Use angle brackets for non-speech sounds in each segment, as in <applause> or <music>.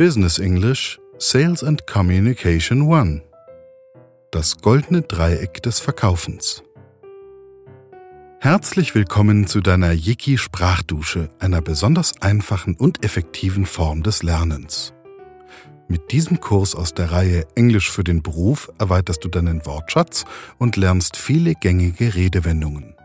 Business English Sales and Communication One. Das goldene Dreieck des Verkaufens. Herzlich willkommen zu deiner Yiki Sprachdusche, einer besonders einfachen und effektiven Form des Lernens. Mit diesem Kurs aus der Reihe Englisch für den Beruf erweiterst du deinen Wortschatz und lernst viele gängige Redewendungen.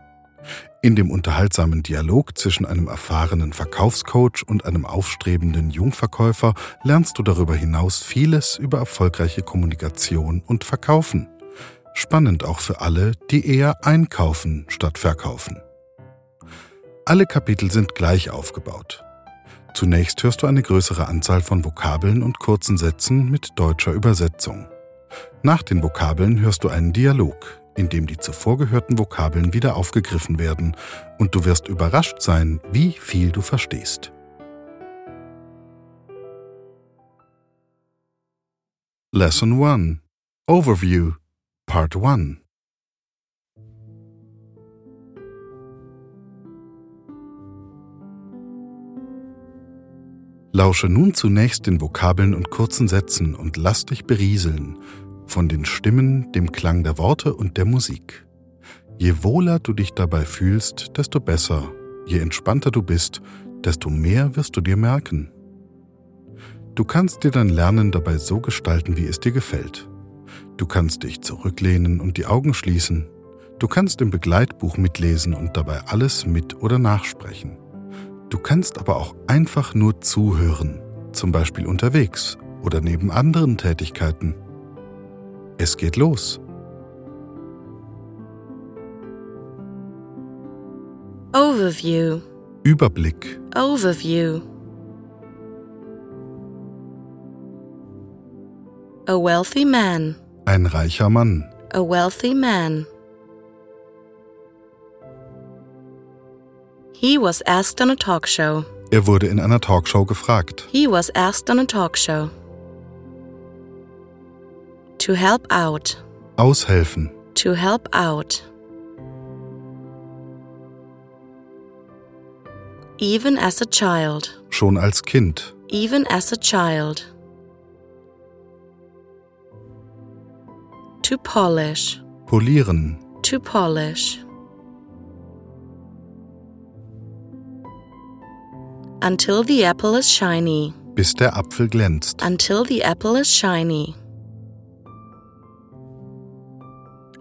In dem unterhaltsamen Dialog zwischen einem erfahrenen Verkaufscoach und einem aufstrebenden Jungverkäufer lernst du darüber hinaus vieles über erfolgreiche Kommunikation und Verkaufen. Spannend auch für alle, die eher einkaufen statt verkaufen. Alle Kapitel sind gleich aufgebaut. Zunächst hörst du eine größere Anzahl von Vokabeln und kurzen Sätzen mit deutscher Übersetzung. Nach den Vokabeln hörst du einen Dialog, in dem die zuvor gehörten Vokabeln wieder aufgegriffen werden, und du wirst überrascht sein, wie viel du verstehst. Lesson 1 Overview. Part 1 Lausche nun zunächst den Vokabeln und kurzen Sätzen und lass dich berieseln von den Stimmen, dem Klang der Worte und der Musik. Je wohler du dich dabei fühlst, desto besser, je entspannter du bist, desto mehr wirst du dir merken. Du kannst dir dein Lernen dabei so gestalten, wie es dir gefällt. Du kannst dich zurücklehnen und die Augen schließen. Du kannst im Begleitbuch mitlesen und dabei alles mit oder nachsprechen. Du kannst aber auch einfach nur zuhören, zum Beispiel unterwegs oder neben anderen Tätigkeiten. Es geht los. Overview. Überblick. Overview. A wealthy man. Ein reicher Mann. A wealthy man. He was asked on a talk show. Er wurde in einer Talkshow gefragt. He was asked on a talk show. To help out. Aushelfen. To help out. Even as a child. Schon als Kind. Even as a child. To polish. Polieren. To polish. Until the apple is shiny. Bis der Apfel glänzt. Until the apple is shiny.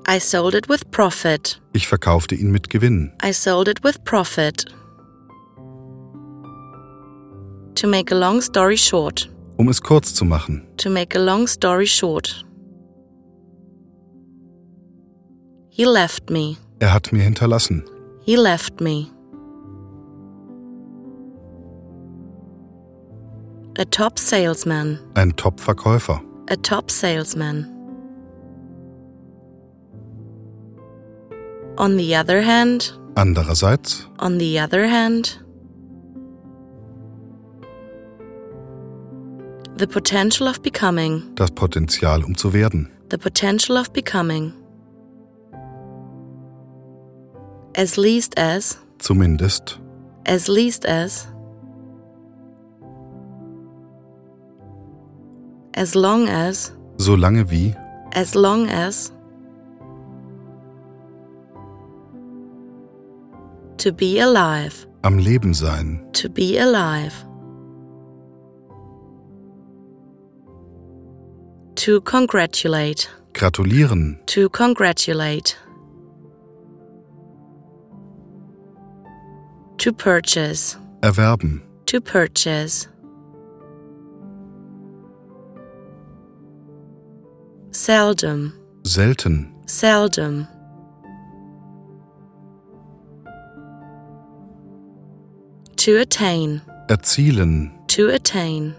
I sold it with profit. Ich verkaufte ihn mit Gewinn. I sold it with profit. To make a long story short. Um es kurz zu machen. To make a long story short. He left me. Er hat mir hinterlassen. He left me. A top salesman. Ein Top-Verkäufer. A top salesman. On the other hand, Andererseits, on the other hand, the potential of becoming, das Potenzial, um zu werden. the potential of becoming. As least as, Zumindest. as least as. As long as, So lange wie. as long as. To be alive, Am Leben sein. to be alive. To congratulate, Gratulieren. to congratulate. To purchase, Erwerben. to purchase. Seldom, Selten. seldom. To attain, Erzielen. to attain.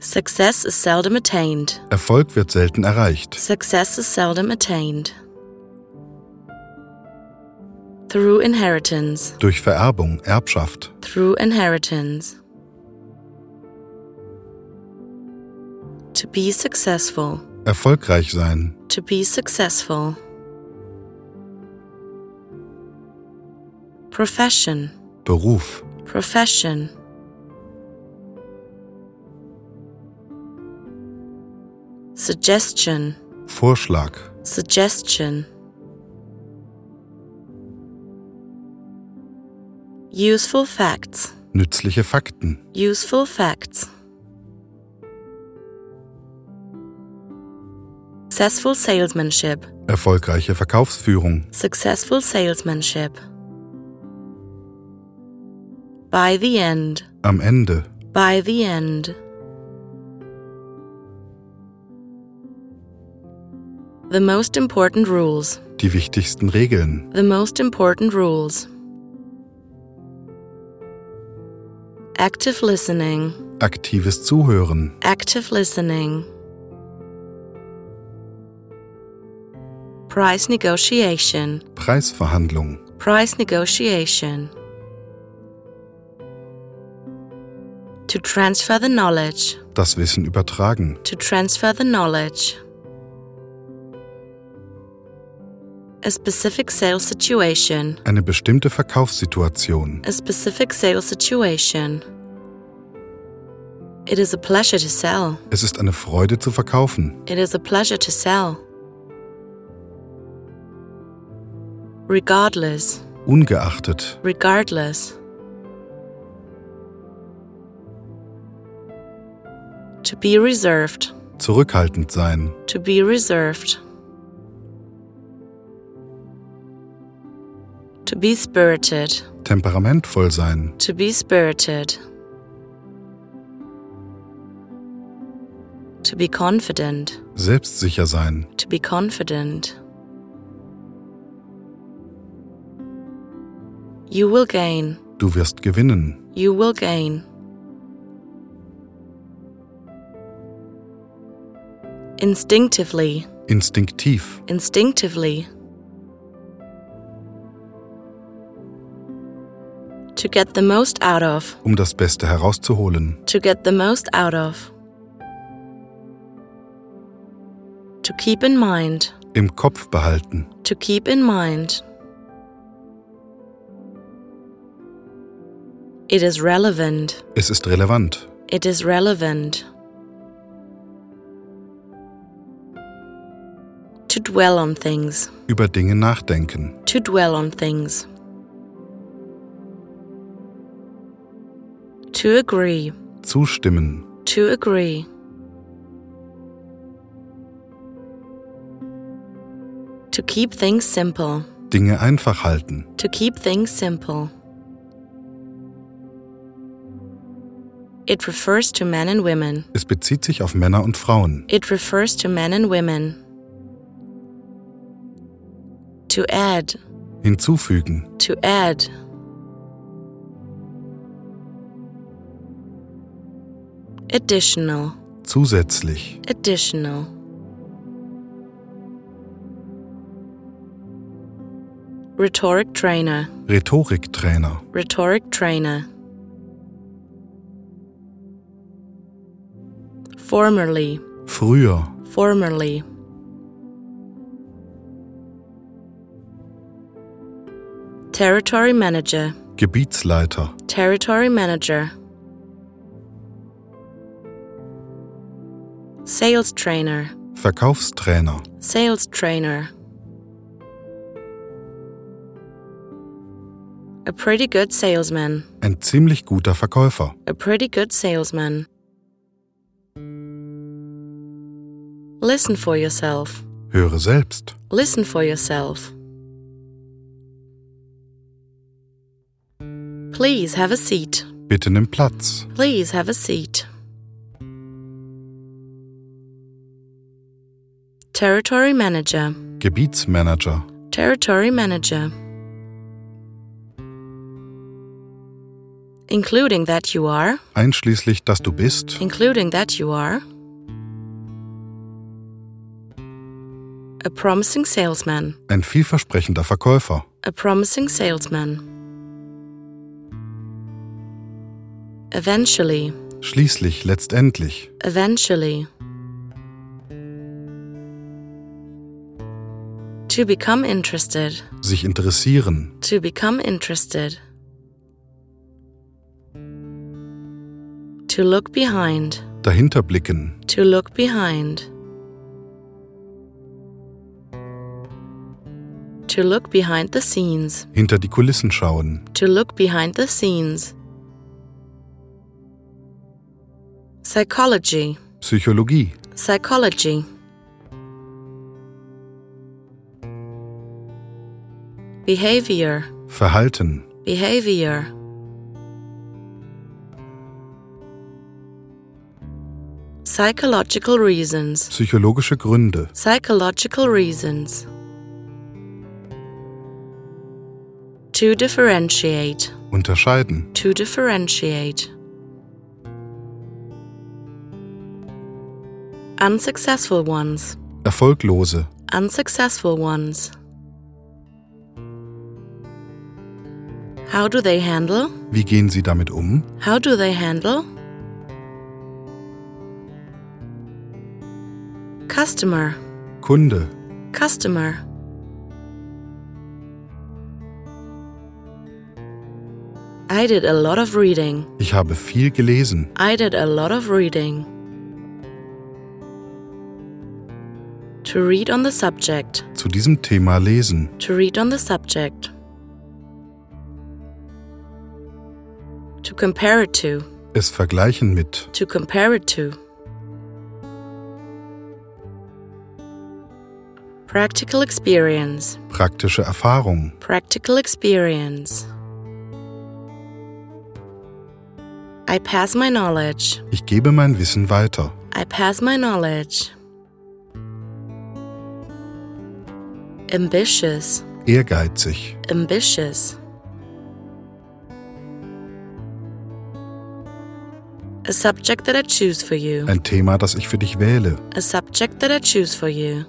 Success is seldom attained. Erfolg wird selten erreicht. Success is seldom attained. Through inheritance, Durch Vererbung, Erbschaft. through inheritance. To be successful, Erfolgreich sein. to be successful. Profession, Beruf. profession, suggestion, Vorschlag, suggestion. Useful facts, nützliche Fakten, useful facts. Successful salesmanship, erfolgreiche Verkaufsführung, successful salesmanship. By the end, am Ende, by the end. The most important rules, die wichtigsten Regeln, the most important rules. Active listening, aktives Zuhören, active listening. Price negotiation, Preisverhandlung, price negotiation. To transfer the knowledge, das Wissen übertragen, to transfer the knowledge. A specific sales situation, eine bestimmte Verkaufssituation. a specific sales situation. It is a pleasure to sell. Es ist eine Freude zu verkaufen, It is a pleasure to sell. Regardless, ungeachtet, regardless. To be reserved, zurückhaltend sein, to be reserved. To be spirited, temperamentvoll sein, to be spirited. To be confident, selbstsicher sein, to be confident. You will gain, du wirst gewinnen, you will gain. Instinctively, instinktiv, instinctively. To get the most out of, um das Beste herauszuholen, to get the most out of. To keep in mind, im Kopf behalten, to keep in mind. It is relevant, es ist relevant, it is relevant. To dwell on things, über Dinge nachdenken, to dwell on things. To agree, zustimmen, to agree. To keep things simple, Dinge einfach halten, to keep things simple. It refers to men and women. es bezieht sich auf Männer und Frauen, It refers to men and women. To add, hinzufügen, to add. Additional, zusätzlich, additional. Rhetoric trainer, Rhetoriktrainer, rhetoric trainer. Formerly, früher, formerly. Territory manager, Gebietsleiter, territory manager. Sales trainer, Verkaufstrainer, sales trainer. A pretty good salesman, ein ziemlich guter Verkäufer, a pretty good salesman. Listen for yourself. höre selbst, Listen for yourself. Please have a seat. bitte nimm Platz, Please have a seat. Territory manager. Gebietsmanager, Territory manager. Including that you are. einschließlich, dass du bist, Including that you are. A promising salesman. ein vielversprechender Verkäufer, A promising salesman. Eventually, schließlich, letztendlich, eventually. To become interested, sich interessieren, to become interested. To look behind. dahinter blicken, To look behind. To look behind the scenes. hinter die Kulissen schauen, To look behind the scenes. Psychology. Psychologie, Psychology. Behavior. Verhalten, Behavior. Psychological reasons. psychologische Gründe, Psychological reasons. To differentiate. unterscheiden, To differentiate. Unsuccessful ones. erfolglose, Unsuccessful ones. How do they handle? wie gehen sie damit um, How do they handle? Customer. Kunde, Customer. I did a lot of reading. ich habe viel gelesen, I did a lot of reading. To read on the subject. zu diesem Thema lesen, To read on the subject. To compare it to. es vergleichen mit, To compare it to. Practical experience. praktische Erfahrung, Practical experience. I pass my knowledge. ich gebe mein Wissen weiter, I pass my knowledge. Ambitious. ehrgeizig, Ambitious. A subject that I choose for you. ein Thema, das ich für dich wähle, A subject that I choose for you.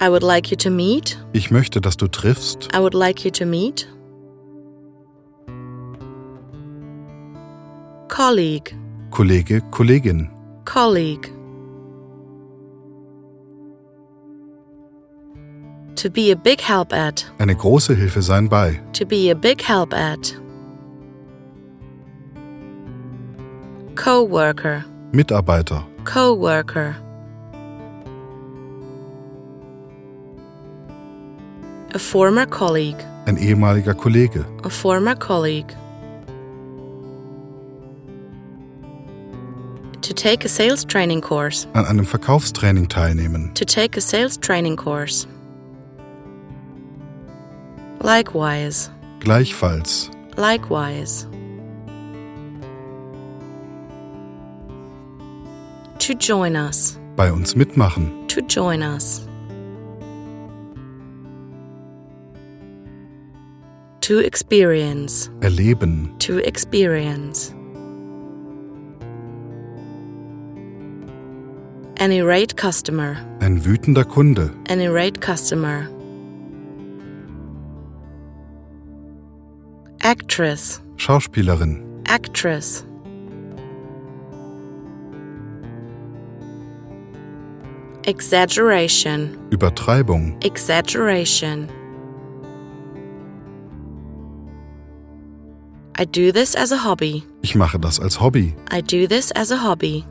I would like you to meet. ich möchte, dass du triffst, I would like you to meet. Colleague. Kollege, Kollegin, Colleague. To be a big help at. eine große Hilfe sein bei, To be a big help at. Co worker. Mitarbeiter, Co worker. A former colleague. ein ehemaliger Kollege, A former colleague. To take a sales training course. an einem Verkaufstraining teilnehmen, To take a sales training course. Likewise. gleichfalls, Likewise. To join us. bei uns mitmachen, To join us. To experience. erleben, To experience. An irate customer. ein wütender Kunde, An irate customer. Actress. Schauspielerin, Actress. Exaggeration. Übertreibung, Exaggeration. I do this as a hobby. ich mache das als Hobby, I do this as a hobby.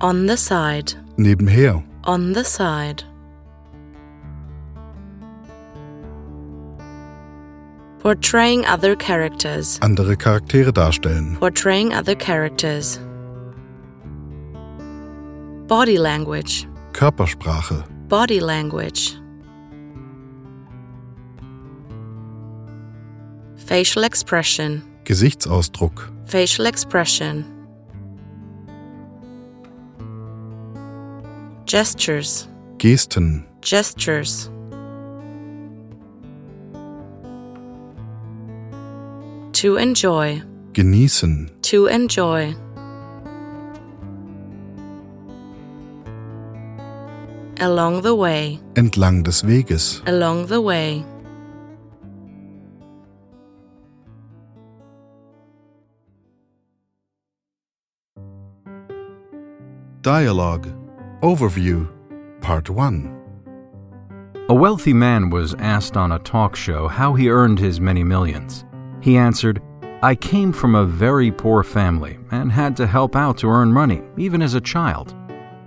On the side. nebenher, On the side. Portraying other characters. andere Charaktere darstellen, Portraying other characters. Body language. Körpersprache, Body language. Facial expression. Gesichtsausdruck, Facial expression. Gestures. Gesten, Gestures. To enjoy. genießen, To enjoy. Along the way. entlang des Weges, Along the way. Dialogue, Overview, Part 1. A wealthy man was asked on a talk show how he earned his many millions. He answered, I came from a very poor family and had to help out to earn money, even as a child.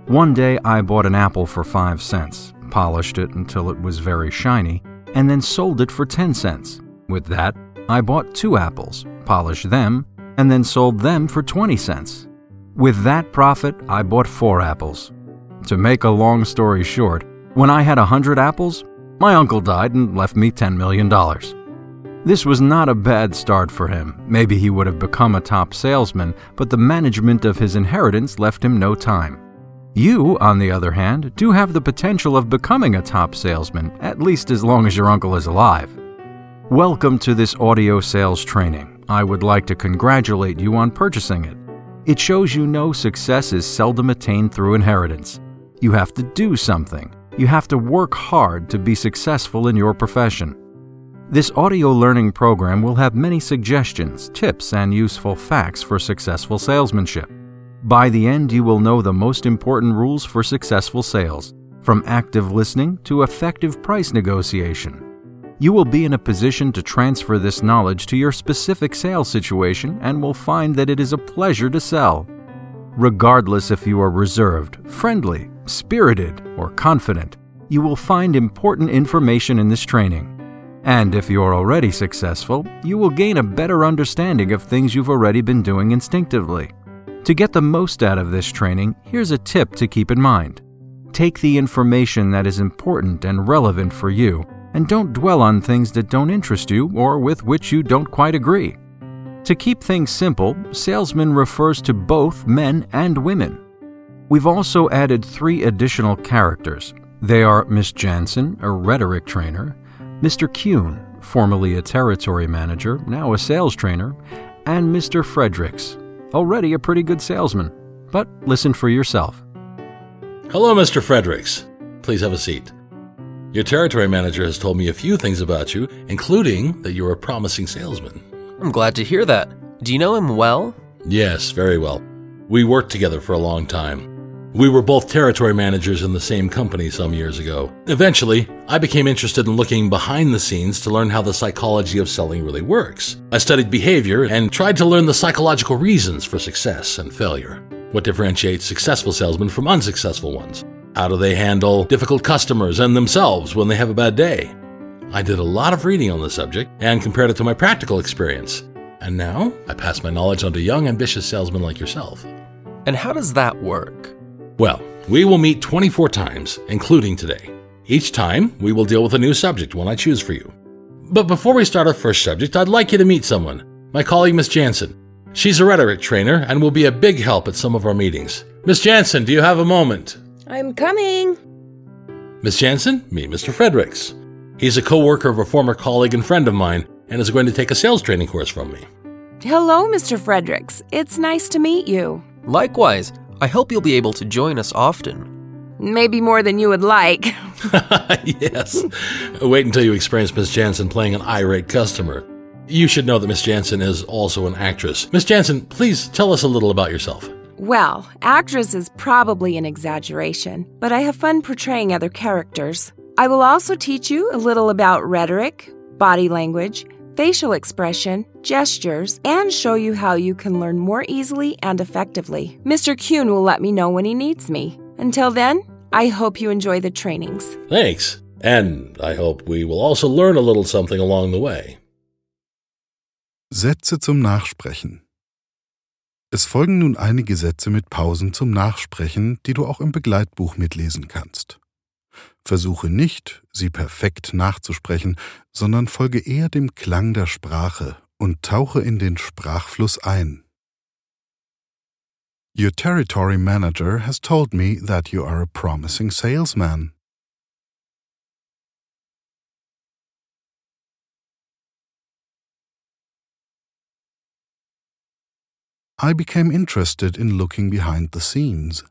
One day I bought an apple for 5 cents, polished it until it was very shiny, and then sold it for 10 cents. With that, I bought two apples, polished them, and then sold them for 20 cents. With that profit, I bought four apples. To make a long story short, when I had a 100 apples, my uncle died and left me $10 million. This was not a bad start for him. Maybe he would have become a top salesman, but the management of his inheritance left him no time. You, on the other hand, do have the potential of becoming a top salesman, at least as long as your uncle is alive. Welcome to this audio sales training. I would like to congratulate you on purchasing it. It shows you know success is seldom attained through inheritance. You have to do something. You have to work hard to be successful in your profession. This audio learning program will have many suggestions, tips, and useful facts for successful salesmanship. By the end, you will know the most important rules for successful sales, from active listening to effective price negotiation. You will be in a position to transfer this knowledge to your specific sales situation and will find that it is a pleasure to sell. Regardless if you are reserved, friendly, spirited, or confident, you will find important information in this training. And if you are already successful, you will gain a better understanding of things you've already been doing instinctively. To get the most out of this training, here's a tip to keep in mind. Take the information that is important and relevant for you, and don't dwell on things that don't interest you or with which you don't quite agree. To keep things simple, salesman refers to both men and women. We've also added three additional characters. They are Miss Jansen, a rhetoric trainer, Mr. Kuhn, formerly a territory manager, now a sales trainer, and Mr. Fredericks, already a pretty good salesman. But listen for yourself. Hello, Mr. Fredericks. Please have a seat. Your territory manager has told me a few things about you, including that you're a promising salesman. I'm glad to hear that. Do you know him well? Yes, very well. We worked together for a long time. We were both territory managers in the same company some years ago. Eventually, I became interested in looking behind the scenes to learn how the psychology of selling really works. I studied behavior and tried to learn the psychological reasons for success and failure. What differentiates successful salesmen from unsuccessful ones? How do they handle difficult customers and themselves when they have a bad day? I did a lot of reading on the subject and compared it to my practical experience. And now I pass my knowledge on to young, ambitious salesmen like yourself. And how does that work? Well, we will meet 24 times, including today. Each time, we will deal with a new subject, one I choose for you. But before we start our first subject, I'd like you to meet someone my colleague, Miss Jansen. She's a rhetoric trainer and will be a big help at some of our meetings. Miss Jansen, do you have a moment? I'm coming. Miss Jansen, meet Mr. Fredericks. He's a co worker of a former colleague and friend of mine and is going to take a sales training course from me. Hello, Mr. Fredericks. It's nice to meet you. Likewise, I hope you'll be able to join us often. Maybe more than you would like. <laughs> <laughs> yes. Wait until you experience Miss Jansen playing an irate customer. You should know that Miss Jansen is also an actress. Miss Jansen, please tell us a little about yourself. Well, actress is probably an exaggeration, but I have fun portraying other characters. I will also teach you a little about rhetoric, body language, facial expression, gestures, and show you how you can learn more easily and effectively. Mr. Kuhn will let me know when he needs me. Until then, I hope you enjoy the trainings. Thanks. And I hope we will also learn a little something along the way. Sätze zum Nachsprechen. Es folgen nun einige Sätze mit Pausen zum Nachsprechen, die du auch im Begleitbuch mitlesen kannst. Versuche nicht, sie perfekt nachzusprechen, sondern folge eher dem Klang der Sprache und tauche in den Sprachfluss ein. Your territory manager has told me that you are a promising salesman. I became interested in looking behind the scenes.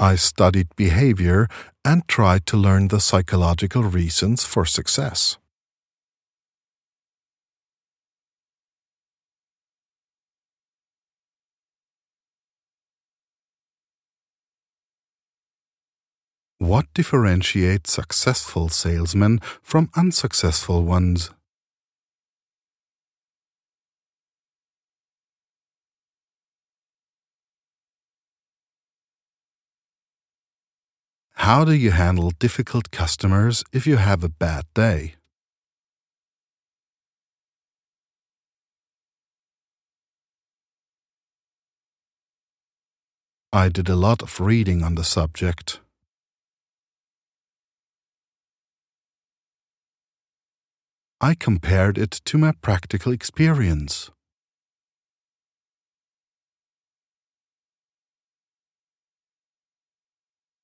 I studied behavior and tried to learn the psychological reasons for success. What differentiates successful salesmen from unsuccessful ones? How do you handle difficult customers if you have a bad day? I did a lot of reading on the subject. I compared it to my practical experience.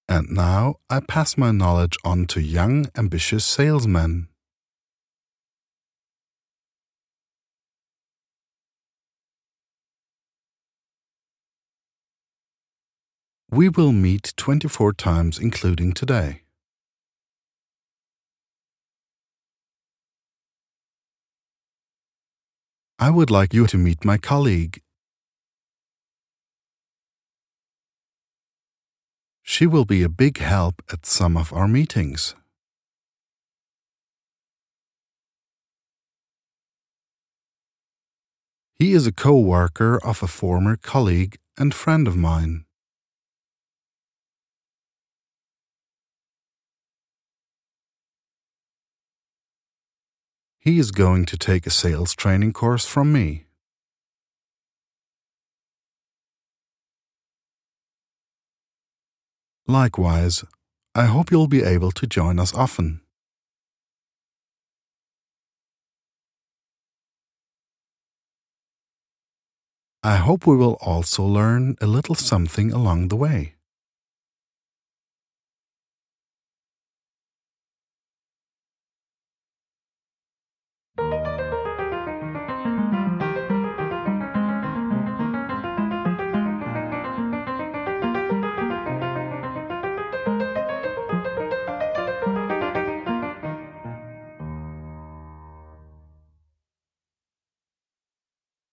And now I pass my knowledge on to young, ambitious salesmen. We will meet 24 times, including today. I would like you to meet my colleague. She will be a big help at some of our meetings. He is a co worker of a former colleague and friend of mine. He is going to take a sales training course from me. Likewise, I hope you'll be able to join us often. I hope we will also learn a little something along the way.